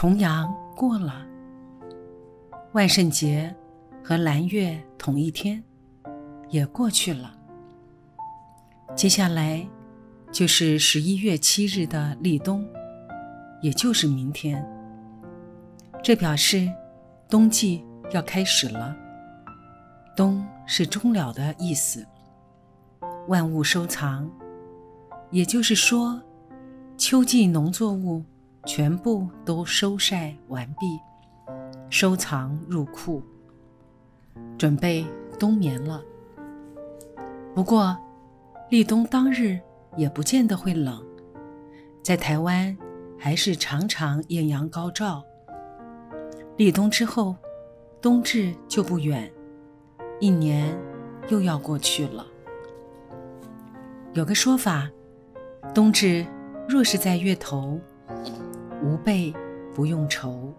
重阳过了，万圣节和蓝月同一天，也过去了。接下来就是十一月七日的立冬，也就是明天。这表示冬季要开始了。冬是终了的意思，万物收藏，也就是说，秋季农作物。全部都收晒完毕，收藏入库，准备冬眠了。不过，立冬当日也不见得会冷，在台湾还是常常艳阳高照。立冬之后，冬至就不远，一年又要过去了。有个说法，冬至若是在月头。无备不用愁，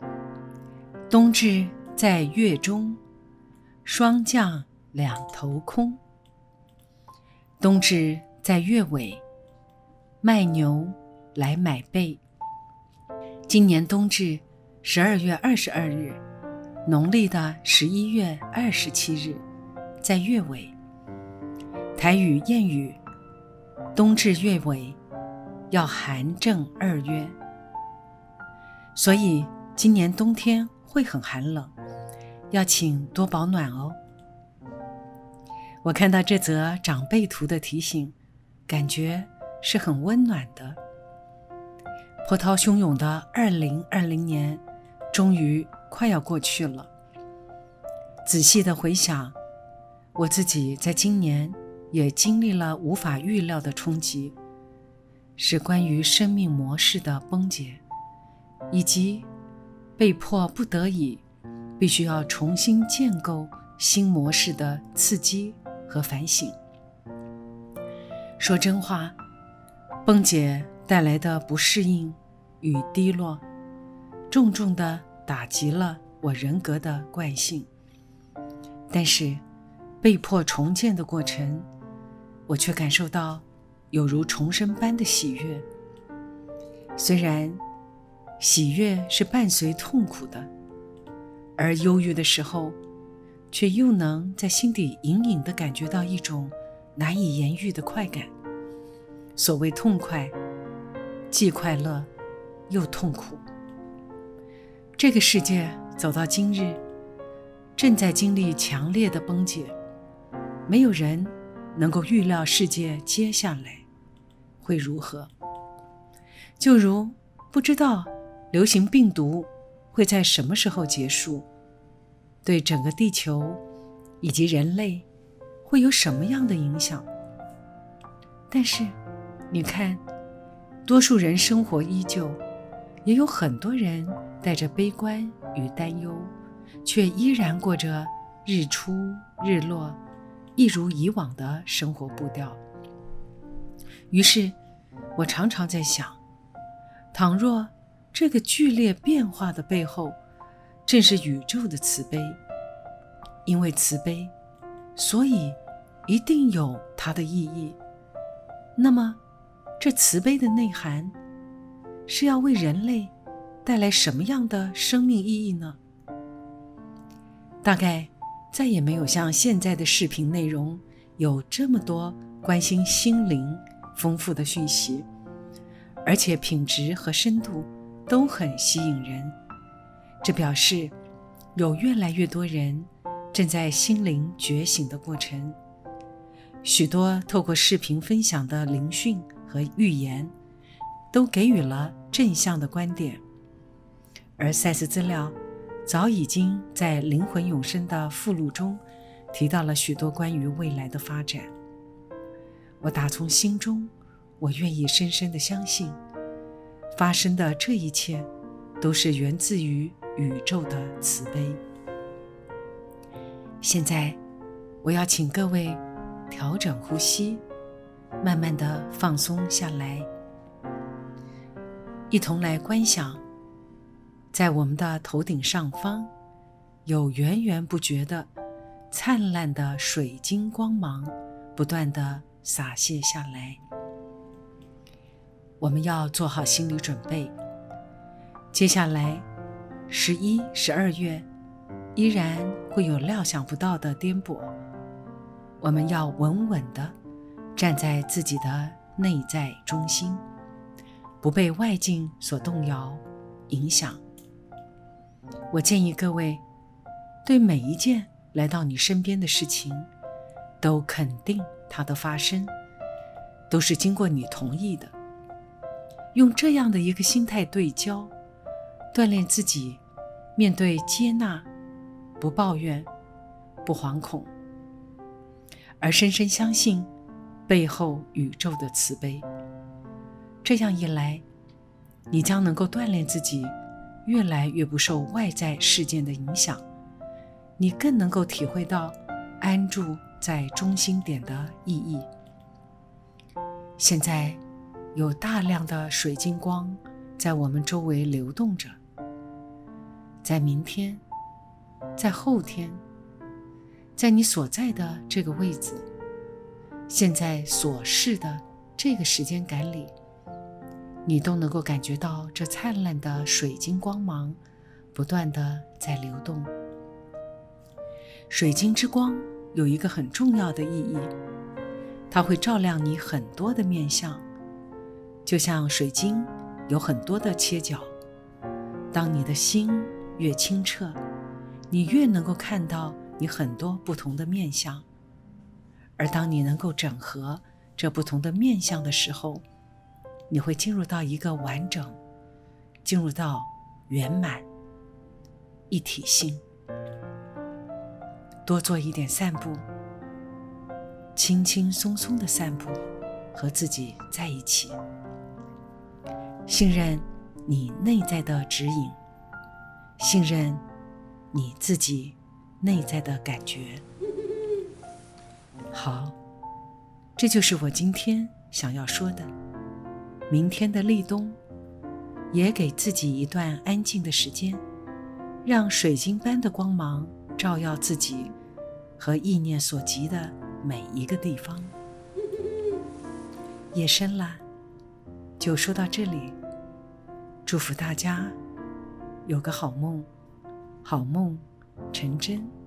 冬至在月中，霜降两头空。冬至在月尾，卖牛来买被。今年冬至十二月二十二日，农历的十一月二十七日，在月尾。台语谚语：冬至月尾，要寒正二月。所以今年冬天会很寒冷，要请多保暖哦。我看到这则长辈图的提醒，感觉是很温暖的。波涛汹涌的二零二零年，终于快要过去了。仔细的回想，我自己在今年也经历了无法预料的冲击，是关于生命模式的崩解。以及被迫不得已，必须要重新建构新模式的刺激和反省。说真话，崩解带来的不适应与低落，重重的打击了我人格的惯性。但是，被迫重建的过程，我却感受到有如重生般的喜悦。虽然。喜悦是伴随痛苦的，而忧郁的时候，却又能在心底隐隐地感觉到一种难以言喻的快感。所谓痛快，既快乐又痛苦。这个世界走到今日，正在经历强烈的崩解，没有人能够预料世界接下来会如何。就如不知道。流行病毒会在什么时候结束？对整个地球以及人类会有什么样的影响？但是，你看，多数人生活依旧，也有很多人带着悲观与担忧，却依然过着日出日落、一如以往的生活步调。于是，我常常在想，倘若……这个剧烈变化的背后，正是宇宙的慈悲。因为慈悲，所以一定有它的意义。那么，这慈悲的内涵是要为人类带来什么样的生命意义呢？大概再也没有像现在的视频内容有这么多关心心灵丰富的讯息，而且品质和深度。都很吸引人，这表示有越来越多人正在心灵觉醒的过程。许多透过视频分享的灵讯和预言，都给予了正向的观点。而赛斯资料早已经在《灵魂永生》的附录中提到了许多关于未来的发展。我打从心中，我愿意深深的相信。发生的这一切，都是源自于宇宙的慈悲。现在，我要请各位调整呼吸，慢慢的放松下来，一同来观想，在我们的头顶上方，有源源不绝的灿烂的水晶光芒，不断的洒泻下来。我们要做好心理准备，接下来十一、十二月。依然会有料想不到的颠簸，我们要稳稳地站在自己的内在中心，不被外境所动摇、影响。我建议各位，对每一件来到你身边的事情，都肯定它的发生，都是经过你同意的。用这样的一个心态对焦，锻炼自己面对接纳。不抱怨，不惶恐，而深深相信背后宇宙的慈悲。这样一来，你将能够锻炼自己，越来越不受外在事件的影响。你更能够体会到安住在中心点的意义。现在有大量的水晶光在我们周围流动着，在明天。在后天，在你所在的这个位置，现在所示的这个时间感里，你都能够感觉到这灿烂的水晶光芒不断的在流动。水晶之光有一个很重要的意义，它会照亮你很多的面相，就像水晶有很多的切角。当你的心越清澈。你越能够看到你很多不同的面相，而当你能够整合这不同的面相的时候，你会进入到一个完整，进入到圆满一体性。多做一点散步，轻轻松松的散步，和自己在一起，信任你内在的指引，信任。你自己内在的感觉。好，这就是我今天想要说的。明天的立冬，也给自己一段安静的时间，让水晶般的光芒照耀自己和意念所及的每一个地方。夜深了，就说到这里。祝福大家有个好梦。好梦成真。